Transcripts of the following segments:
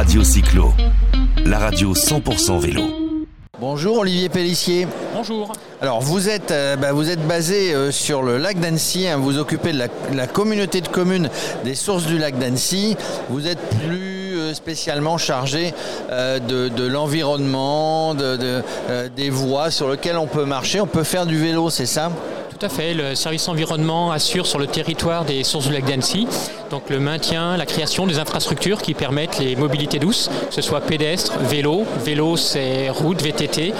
Radio Cyclo, la radio 100% vélo. Bonjour Olivier Pellissier. Bonjour. Alors vous êtes, euh, bah, vous êtes basé euh, sur le lac d'Annecy, hein. vous occupez de la, la communauté de communes des sources du lac d'Annecy. Vous êtes plus euh, spécialement chargé euh, de, de l'environnement, de, de, euh, des voies sur lesquelles on peut marcher, on peut faire du vélo, c'est ça? Tout à fait. Le service environnement assure sur le territoire des sources du lac d'Annecy donc le maintien, la création des infrastructures qui permettent les mobilités douces, que ce soit pédestre, vélo, vélo c'est route, VTT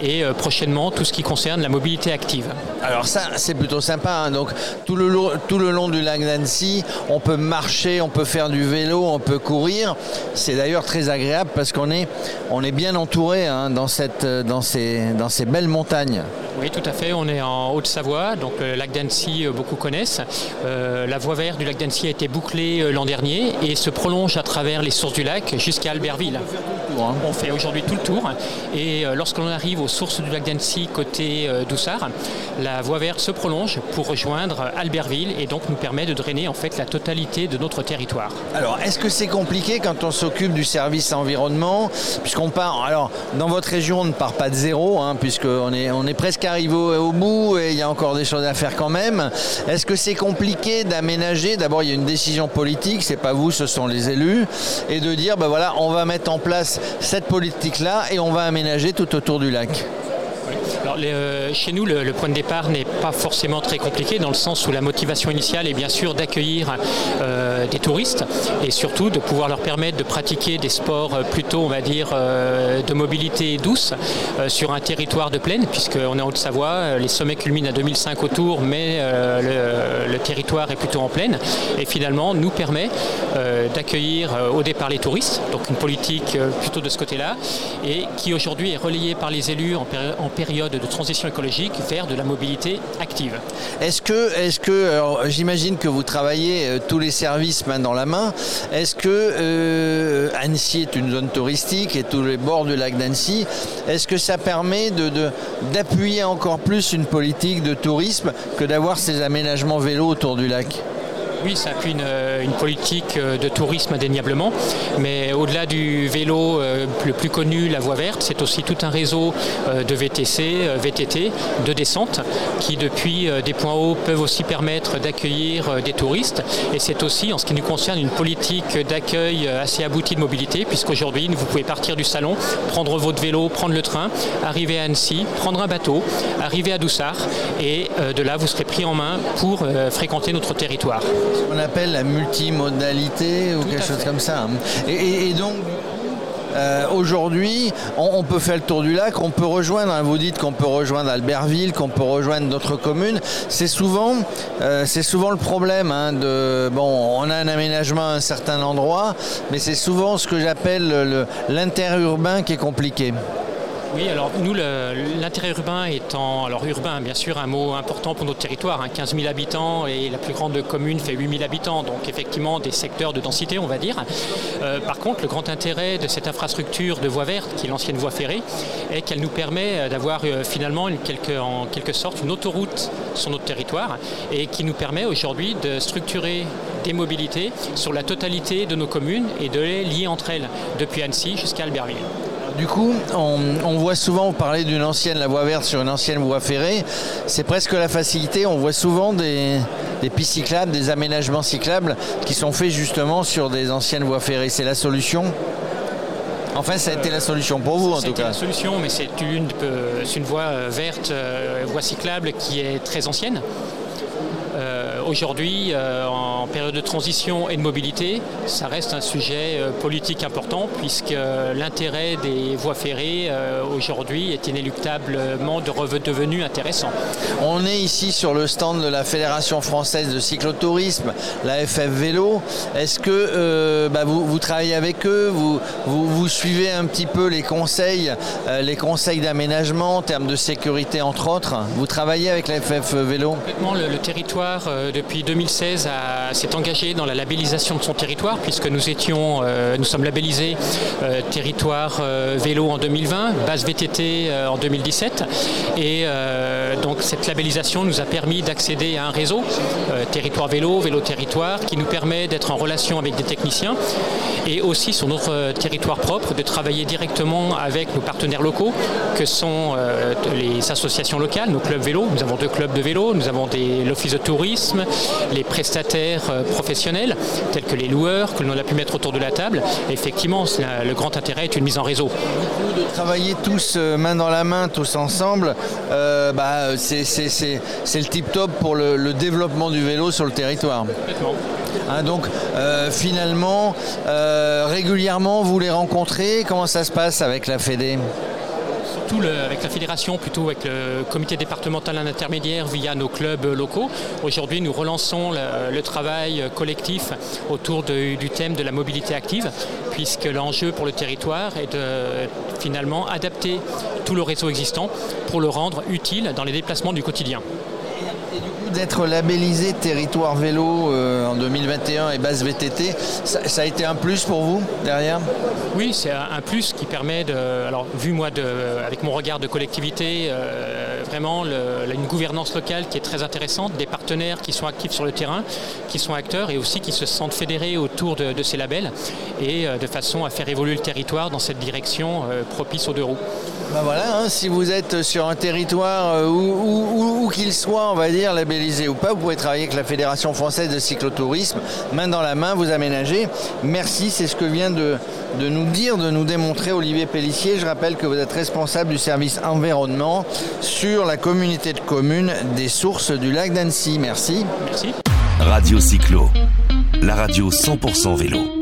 et euh, prochainement tout ce qui concerne la mobilité active. Alors ça c'est plutôt sympa, hein. donc tout le, long, tout le long du lac d'Annecy, on peut marcher, on peut faire du vélo, on peut courir. C'est d'ailleurs très agréable parce qu'on est, on est bien entouré hein, dans, cette, dans, ces, dans ces belles montagnes. Oui, tout à fait. On est en Haute-Savoie, donc le lac d'Annecy, euh, beaucoup connaissent. Euh, la voie verte du lac d'Annecy a été bouclée euh, l'an dernier et se prolonge à travers les sources du lac jusqu'à Albertville. On fait aujourd'hui tout le tour. Et euh, lorsqu'on arrive aux sources du lac d'Annecy côté euh, Doussard, la voie verte se prolonge pour rejoindre Albertville et donc nous permet de drainer en fait la totalité de notre territoire. Alors, est-ce que c'est compliqué quand on s'occupe du service environnement? Puisqu'on part, alors, dans votre région, on ne part pas de zéro, hein, puisqu'on est, on est presque arrivé au, au bout et il y a encore des choses à faire quand même. Est-ce que c'est compliqué d'aménager? D'abord, il y a une décision politique, c'est pas vous, ce sont les élus, et de dire, ben voilà, on va mettre en place cette politique-là et on va aménager tout autour du lac. Alors, euh, chez nous, le, le, point de départ n'est pas forcément très compliqué dans le sens où la motivation initiale est bien sûr d'accueillir euh, des touristes et surtout de pouvoir leur permettre de pratiquer des sports plutôt, on va dire, euh, de mobilité douce euh, sur un territoire de plaine, puisqu'on est en Haute-Savoie, les sommets culminent à 2005 autour, mais euh, le, territoire est plutôt en plaine et finalement nous permet euh, d'accueillir au départ les touristes, donc une politique plutôt de ce côté-là, et qui aujourd'hui est relayée par les élus en, en période de transition écologique vers de la mobilité active. Est-ce que, est-ce que j'imagine que vous travaillez euh, tous les services main dans la main, est-ce que euh, Annecy est une zone touristique et tous les bords du lac d'Annecy, est-ce que ça permet d'appuyer encore plus une politique de tourisme que d'avoir ces aménagements vélos autour du lac? Oui, ça appuie une, une, politique de tourisme indéniablement, mais au-delà du vélo euh, le plus connu, la voie verte, c'est aussi tout un réseau euh, de VTC, euh, VTT, de descente, qui depuis des points hauts peuvent aussi permettre d'accueillir des touristes. Et c'est aussi, en ce qui nous concerne, une politique d'accueil assez aboutie de mobilité, puisqu'aujourd'hui, vous pouvez partir du salon, prendre votre vélo, prendre le train, arriver à Annecy, prendre un bateau, arriver à Doussard, et de là, vous serez pris en main pour fréquenter notre territoire ce qu'on appelle la multimodalité ou Tout quelque chose fait. comme ça. Et, et, et donc, euh, aujourd'hui, on, on, peut faire le tour du lac, on peut rejoindre, hein, vous dites qu'on peut rejoindre Albertville, qu'on peut rejoindre d'autres communes. C'est souvent, euh, c'est souvent le problème. Hein, de, bon, on a un aménagement à un certain endroit, mais c'est souvent ce que j'appelle l'interurbain qui est compliqué. Oui, alors nous, l'intérêt urbain étant, alors urbain, bien sûr, un mot important pour notre territoire, hein, 15 000 habitants et la plus grande commune fait 8 000 habitants, donc effectivement des secteurs de densité, on va dire. Euh, par contre, le grand intérêt de cette infrastructure de voie verte, qui est l'ancienne voie ferrée, est qu'elle nous permet d'avoir euh, finalement en quelque sorte une autoroute sur notre territoire et qui nous permet aujourd'hui de structurer des mobilités sur la totalité de nos communes et de les lier entre elles, depuis Annecy jusqu'à Albertville. Du coup, on, on, voit souvent, vous parlez d'une ancienne, la voie verte sur une ancienne voie ferrée, c'est presque la facilité, on voit souvent des, des, pistes cyclables, des aménagements cyclables qui sont faits justement sur des anciennes voies ferrées. C'est la solution Enfin, ça a été la solution pour vous, en tout cas. C'est la solution, mais c'est une, une voie verte, voie cyclable qui est très ancienne. Euh, Aujourd'hui, euh, en période de transition et de mobilité, ça reste un sujet euh, politique important puisque l'intérêt des voies ferrées euh, aujourd'hui est inéluctablement de redevenu intéressant. On est ici sur le stand de la Fédération française de cyclotourisme, la FF Vélo. Est-ce que euh, bah vous, vous, travaillez avec eux vous, vous, vous, suivez un petit peu les conseils, euh, les conseils d'aménagement en termes de sécurité entre autres? Vous travaillez avec la FF Vélo? Complètement, le, le territoire de depuis 2016, s'est engagé dans la labellisation de son territoire, puisque nous étions, euh, nous sommes labellisés euh, territoire euh, vélo en 2020, base VTT en 2017. Et donc cette labellisation nous a permis d'accéder à un réseau, territoire vélo, vélo territoire, qui nous permet d'être en relation avec des techniciens et aussi sur notre territoire propre, de travailler directement avec nos partenaires locaux, que sont les associations locales, nos clubs vélo. Nous avons deux clubs de vélo, nous avons l'office de tourisme, les prestataires euh, professionnels, tels que les loueurs, que l'on a pu mettre autour de la table. effectivement, le grand intérêt est une mise en réseau. De travailler tous euh, main dans la main, tous ensemble, euh, bah, c'est le tip top pour le, développement du vélo sur le territoire. Hein, donc finalement, régulièrement, vous les rencontrez Comment ça se passe avec la Fédé? Avec la fédération, plutôt avec le comité départemental intermédiaire via nos clubs locaux. Aujourd'hui, nous relançons le, travail collectif autour du thème de la mobilité active, puisque l'enjeu pour le territoire est de finalement adapter tout le réseau existant pour le rendre utile dans les déplacements du quotidien d'être labellisé territoire vélo euh, en 2021 et base VTT, ça, a été un plus pour vous derrière? Oui, c'est un plus qui permet de, alors vu moi de, avec mon regard de collectivité, euh, vraiment une gouvernance locale qui est très intéressante, des partenaires qui sont actifs sur le terrain, qui sont acteurs et aussi qui se sentent fédérés autour de, ces labels et euh, de façon à faire évoluer le territoire dans cette direction propice aux deux roues. Ben voilà, hein, si vous êtes sur un territoire où, où qu'il soit, on va dire, labellisé ou pas, vous pouvez travailler avec la Fédération française de cyclotourisme, main dans la main, vous aménagez. Merci, c'est ce que vient de, de nous dire, de nous démontrer Olivier Pellissier. Je rappelle que vous êtes responsable du service environnement la communauté de communes des sources du lac d'Annecy. Merci. Merci. Radio Cyclo, la radio 100% vélo.